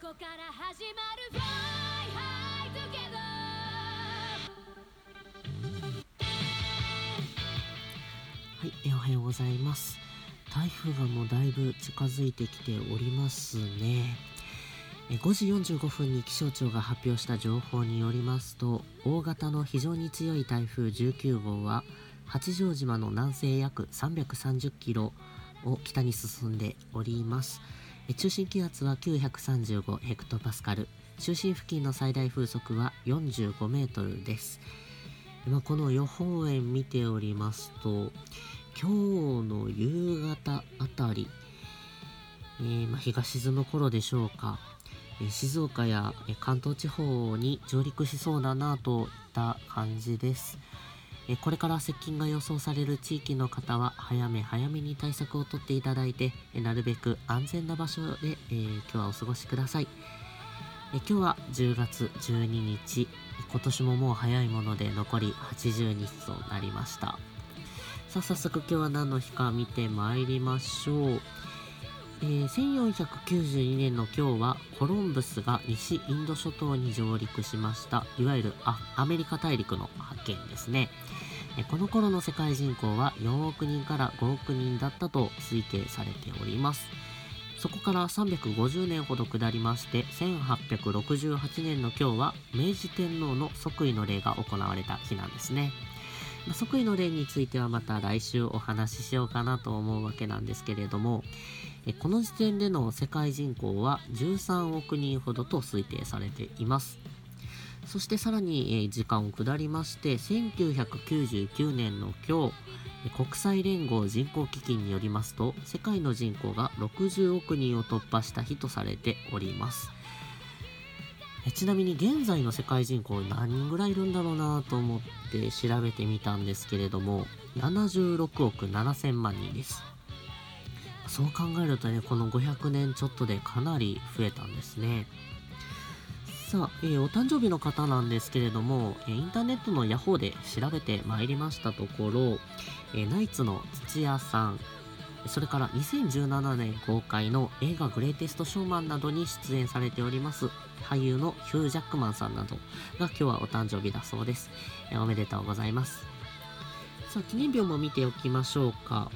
こから始まる Fly high together はい、えおはようございます。台風がもうだいぶ近づいてきておりますね。え5時45分に気象庁が発表した情報によりますと、大型の非常に強い台風19号は、八丈島の南西約330キロを北に進んでおります。中心気圧は935ヘクトパスカル、中心付近の最大風速は45メートルです。まあ、この予報円見ておりますと、今日の夕方あたり、えーまあ、日が沈む頃でしょうか、え静岡や関東地方に上陸しそうだなといった感じです。えこれから接近が予想される地域の方は早め早めに対策をとっていただいて、えなるべく安全な場所で、えー今日はお過ごしください。え今日は10月12日、今年ももう早いもので残り80日となりました。さあ早速今日は何の日か見てまいりましょう。えー1492年の今日はコロンブスが西インド諸島に上陸しました。いわゆるアアメリカ大陸の発見ですね。えーこの頃の世界人口は4億人から5億人だったと推計されております。そこから350年ほど下りまして1868年の今日は明治天皇の即位の礼が行われた日なんですね。まあ即位の例についてはまた来週お話ししようかなと思うわけなんですけれどもえこの時点での世界人口は13億人ほどと推定されています。そしてさらにえ時間を下りまして1999年の今日国際連合人口基金によりますと世界の人口が60億人を突破した日とされております。えちなみに現在の世界人口何人ぐらいいるんだろうなと思って調べてみたんですけれども76億7千万人です。そう考えるとねこの500年ちょっとでかなり増えたんですね。さあ、えーお誕生日の方なんですけれども、えインターネットのヤホーで調べてまいりましたところ、えナイツの土屋さんそれから2017年公開の映画グレイテストショーマンなどに出演されております俳優のヒュー・ジャックマンさんなどが今日はお誕生日だそうです。おめでとうございます。さあ、記念日も見ておきましょうか。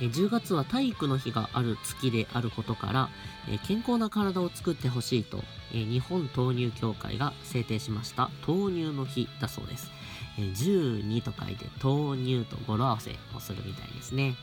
え10月は体育の日がある月であることから、え健康な体を作ってほしいと、え日本豆乳協会が制定しました豆乳の日だそうです。え12と書いて豆乳と語呂合わせをするみたいですね。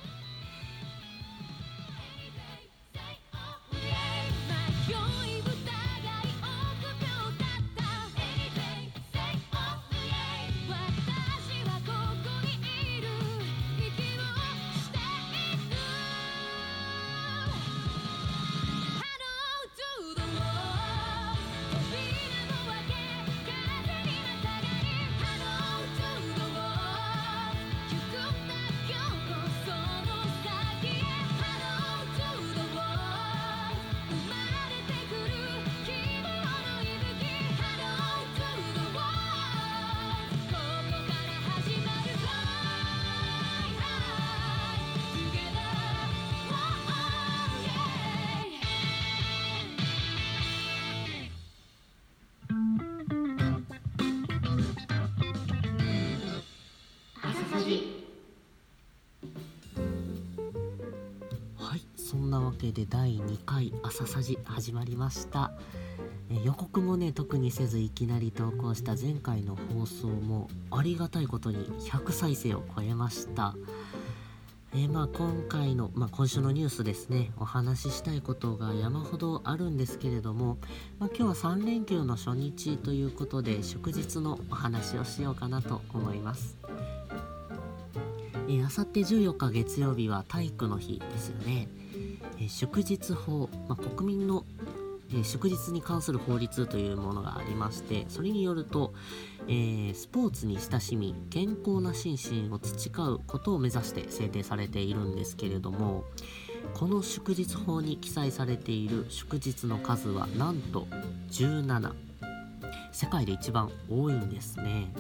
けで第2回朝さじ始まりました。え予告もね特にせずいきなり投稿した前回の放送もありがたいことに100再生を超えました。えーまあ今回の、まあ、今週のニュースですねお話ししたいことが山ほどあるんですけれども、まあ、今日は3連休の初日ということで祝日のお話をしようかなと思います。えー、あさって14日月曜日は体育の日ですよね。え祝日法、まあ、国民の、え祝日に関する法律というものがありましてそれによると、えースポーツに親しみ健康な心身を培うことを目指して制定されているんですけれどもこの祝日法に記載されている祝日の数はなんと17世界で一番多いんですね。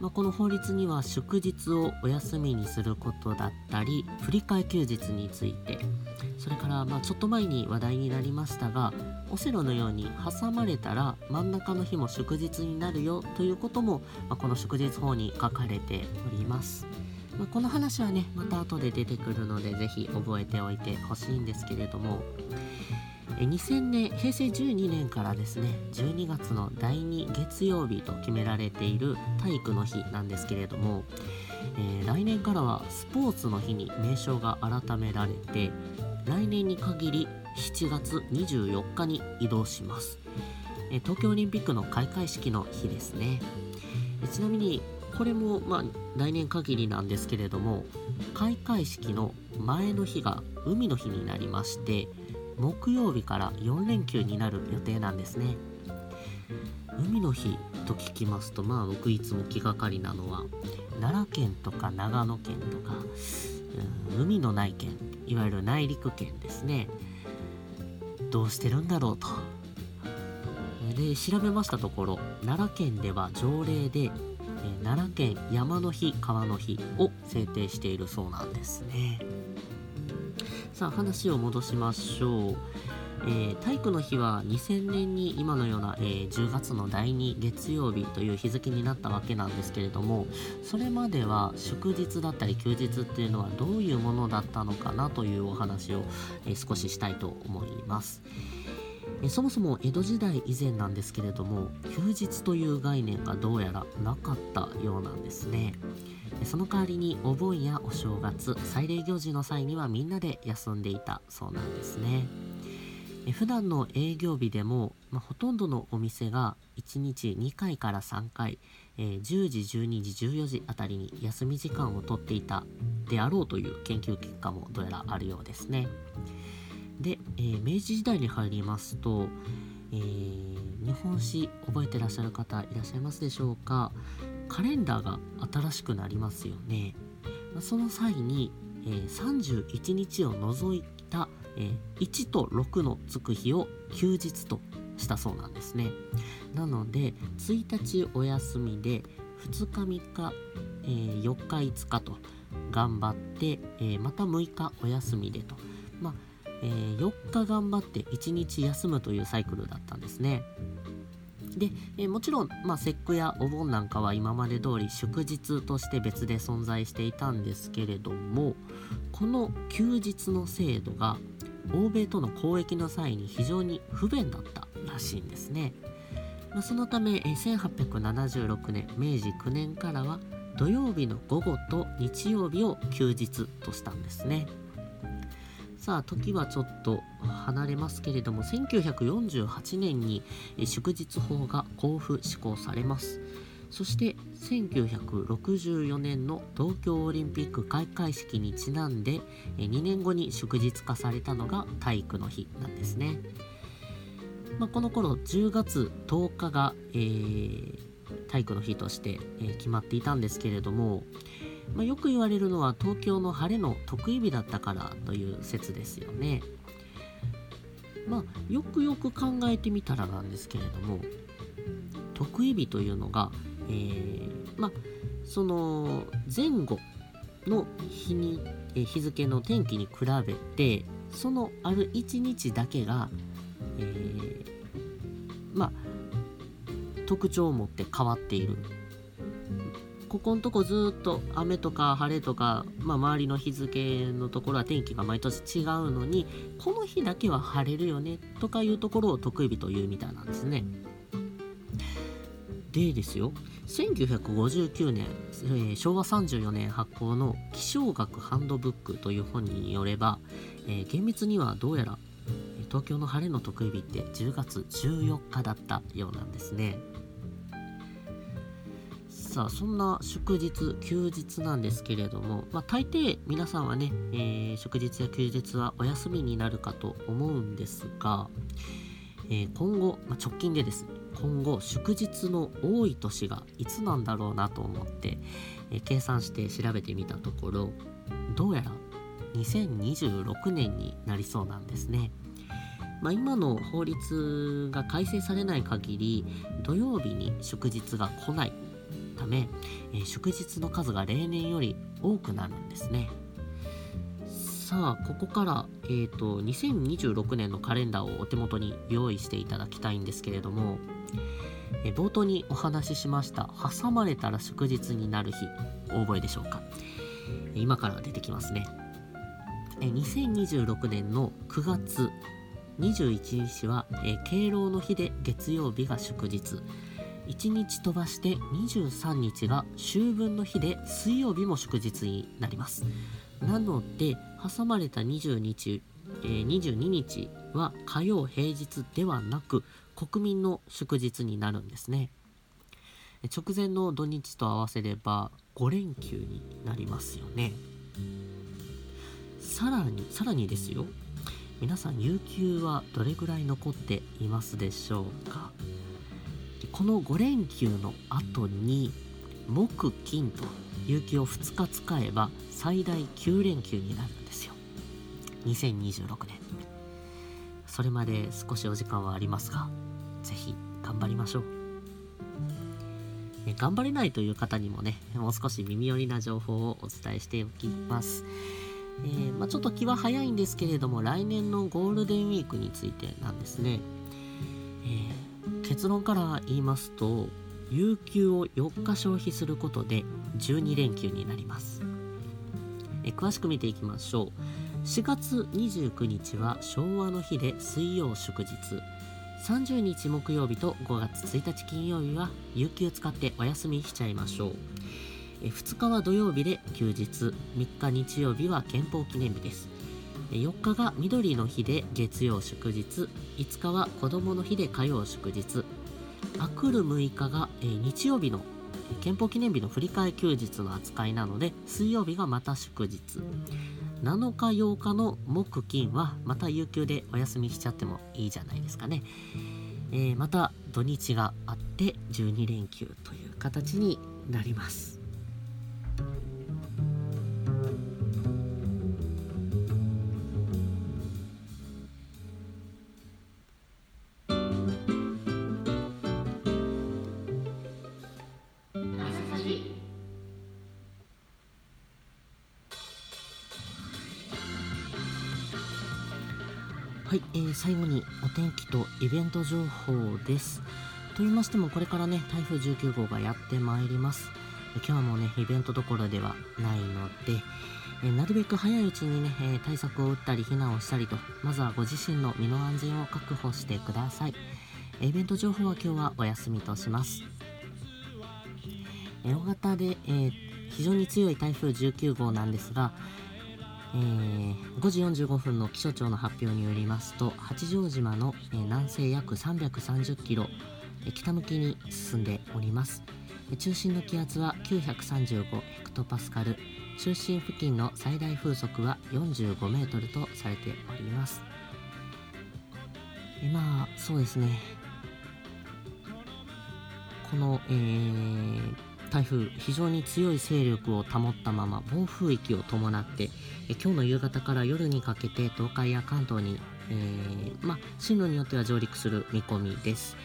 まあ、この法律には祝日をお休みにすることだったり振り替え休日についてそれからまあちょっと前に話題になりましたがオセロのように挟まれたら真ん中の日も祝日になるよということも、まあ、この祝日法に書かれております。まあ、この話はねまた後で出てくるのでぜひ覚えておいてほしいんですけれども2000年平成12年からですね12月の第2月曜日と決められている体育の日なんですけれども、えー来年からはスポーツの日に名称が改められて来年に限り7月24日に移動します。えー東京オリンピックの開会式の日ですね。えちなみにこれもまあ来年限りなんですけれども開会式の前の日が海の日になりまして木曜日から4連休になる予定なんですね。海の日と聞きますとまあ僕いつも気がかりなのは奈良県とか長野県とか、海のない県いわゆる内陸県ですね。どうしてるんだろうと。で調べましたところ奈良県では条例で奈良県山の日川の日を制定しているそうなんですね。さあ話を戻しましょう、えー体育の日は2000年に今のような、えー10月の第2月曜日という日付になったわけなんですけれどもそれまでは祝日だったり休日っていうのはどういうものだったのかなというお話を、えー少ししたいと思います。えそもそも江戸時代以前なんですけれども休日という概念がどうやらなかったようなんですね。その代わりにお盆やお正月祭礼行事の際にはみんなで休んでいたそうなんですね。普段の営業日でも、まあ、ほとんどのお店が1日2回から3回、えー10時12時14時あたりに休み時間をとっていたであろうという研究結果もどうやらあるようですね。で、えー明治時代に入りますと、えー日本史覚えてらっしゃる方いらっしゃいますでしょうか？カレンダーが新しくなりますよね。その際に、えー31日を除いた、え1と6のつく日を休日としたそうなんですね。なので1日お休みで2日3日、えー4日5日と頑張って、えーまた6日お休みでと。まあえー4日頑張って1日休むというサイクルだったんですね。で、えーもちろん、まあ、節句やお盆なんかは今まで通り祝日として別で存在していたんですけれどもこの休日の制度が欧米との交易の際に非常に不便だったらしいんですね。まあそのため、1876年明治9年からは土曜日の午後と日曜日を休日としたんですね。さあ時はちょっと離れますけれども1948年に祝日法が公布施行されます。そして1964年の東京オリンピック開会式にちなんで2年後に祝日化されたのが体育の日なんですね、まあ、この頃10月10日が、えー体育の日として、え決まっていたんですけれどもまあ、よく言われるのは東京の晴れの得意日だったからという説ですよね。まあよくよく考えてみたらなんですけれども得意日というのが、えーまあその前後の日にえ日付の天気に比べてそのある1日だけが、えーまあ特徴を持って変わっているここのとこずっと雨とか晴れとか、まあ、周りの日付のところは天気が毎年違うのにこの日だけは晴れるよねとかいうところを得意日というみたいなんですね。でですよ1959年、えー昭和34年発行の「気象学ハンドブック」という本によれば、えー厳密にはどうやら東京の晴れの得意日って10月14日だったようなんですね。さあそんな祝日休日なんですけれども、まあ、大抵皆さんはね、えー祝日や休日はお休みになるかと思うんですが、えー今後、まあ、直近でですね今後祝日の多い年がいつなんだろうなと思って、えー計算して調べてみたところどうやら2026年になりそうなんですね。まあ、今の法律が改正されない限り土曜日に祝日が来ないため、え祝日の数が例年より多くなるんですね。さあここから、えー、と2026年のカレンダーをお手元に用意していただきたいんですけれども、え冒頭にお話ししました挟まれたら祝日になる日お覚えでしょうか？今から出てきますね。え2026年の9月21日は、え敬老の日で月曜日が祝日。1日飛ばして23日が秋分の日で水曜日も祝日になります。なので挟まれた20日、えー22日は火曜平日ではなく国民の祝日になるんですね。直前の土日と合わせれば5連休になりますよね。さらにさらにですよ。皆さん有給はどれぐらい残っていますでしょうか？この5連休の後に木金と有給を2日使えば最大9連休になるんですよ。2026年。それまで少しお時間はありますがぜひ頑張りましょう。え頑張れないという方にもねもう少し耳寄りな情報をお伝えしておきます。えーまあ、ちょっと気は早いんですけれども来年のゴールデンウィークについてなんですね、えー結論から言いますと有給を4日消費することで12連休になります、え詳しく見ていきましょう。4月29日は昭和の日で水曜祝日。30日木曜日と5月1日金曜日は有給使ってお休みしちゃいましょう。え2日は土曜日で休日。3日日曜日は憲法記念日です。4日が緑の日で月曜祝日。5日は子供の日で火曜祝日。あくる6日が日曜日の憲法記念日の振り替え休日の扱いなので水曜日がまた祝日。7日8日の木金はまた有給でお休みしちゃってもいいじゃないですかね、えーまた土日があって12連休という形になります。はい、えー最後にお天気とイベント情報です。と言いましても、これからね、台風19号がやってまいります。え今日もね、イベントどころではないので、えーなるべく早いうちにね、えー対策を打ったり避難をしたりと、まずはご自身の身の安全を確保してください。えイベント情報は今日はお休みとします。え大型で、えー非常に強い台風19号なんですが、えー5時45分の気象庁の発表によりますと八丈島の、えー南西約330キロ、えー北向きに進んでおります。えー中心の気圧は935ヘクトパスカル。中心付近の最大風速は45メートルとされております。えーまあそうですね。この、えー台風非常に強い勢力を保ったまま暴風域を伴ってえ今日の夕方から夜にかけて東海や関東に、えーま、進路によっては上陸する見込みです。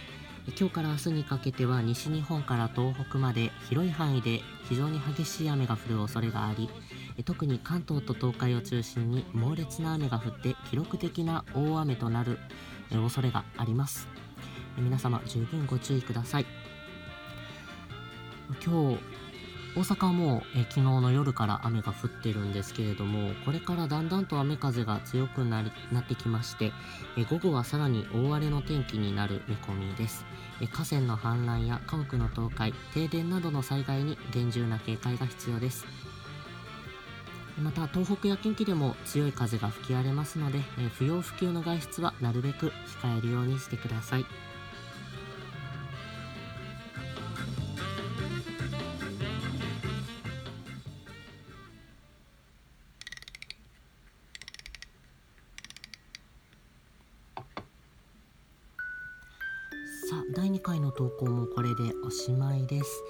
今日から明日にかけては西日本から東北まで広い範囲で非常に激しい雨が降る恐れがありえ特に関東と東海を中心に猛烈な雨が降って記録的な大雨となるえ恐れがあります。皆様十分ご注意ください。今日大阪はもうえ昨日の夜から雨が降ってるんですけれどもこれからだんだんと雨風が強くなりなってきましてえ午後はさらに大荒れの天気になる見込みです。え河川の氾濫や家屋の倒壊停電などの災害に厳重な警戒が必要です。また東北や近畿でも強い風が吹き荒れますのでえ不要不急の外出はなるべく控えるようにしてください。第2回の投稿もこれでおしまいです。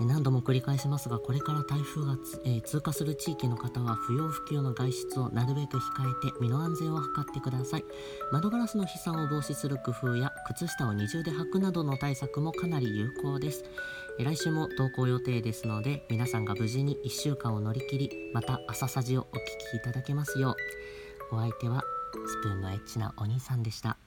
え何度も繰り返しますがこれから台風が、えー通過する地域の方は不要不急の外出をなるべく控えて身の安全を図ってください。窓ガラスの飛散を防止する工夫や靴下を二重で履くなどの対策もかなり有効です。え来週も投稿予定ですので皆さんが無事に1週間を乗り切りまた朝さじをお聞きいただけますよう。お相手はスプーンのエッチなお兄さんでした。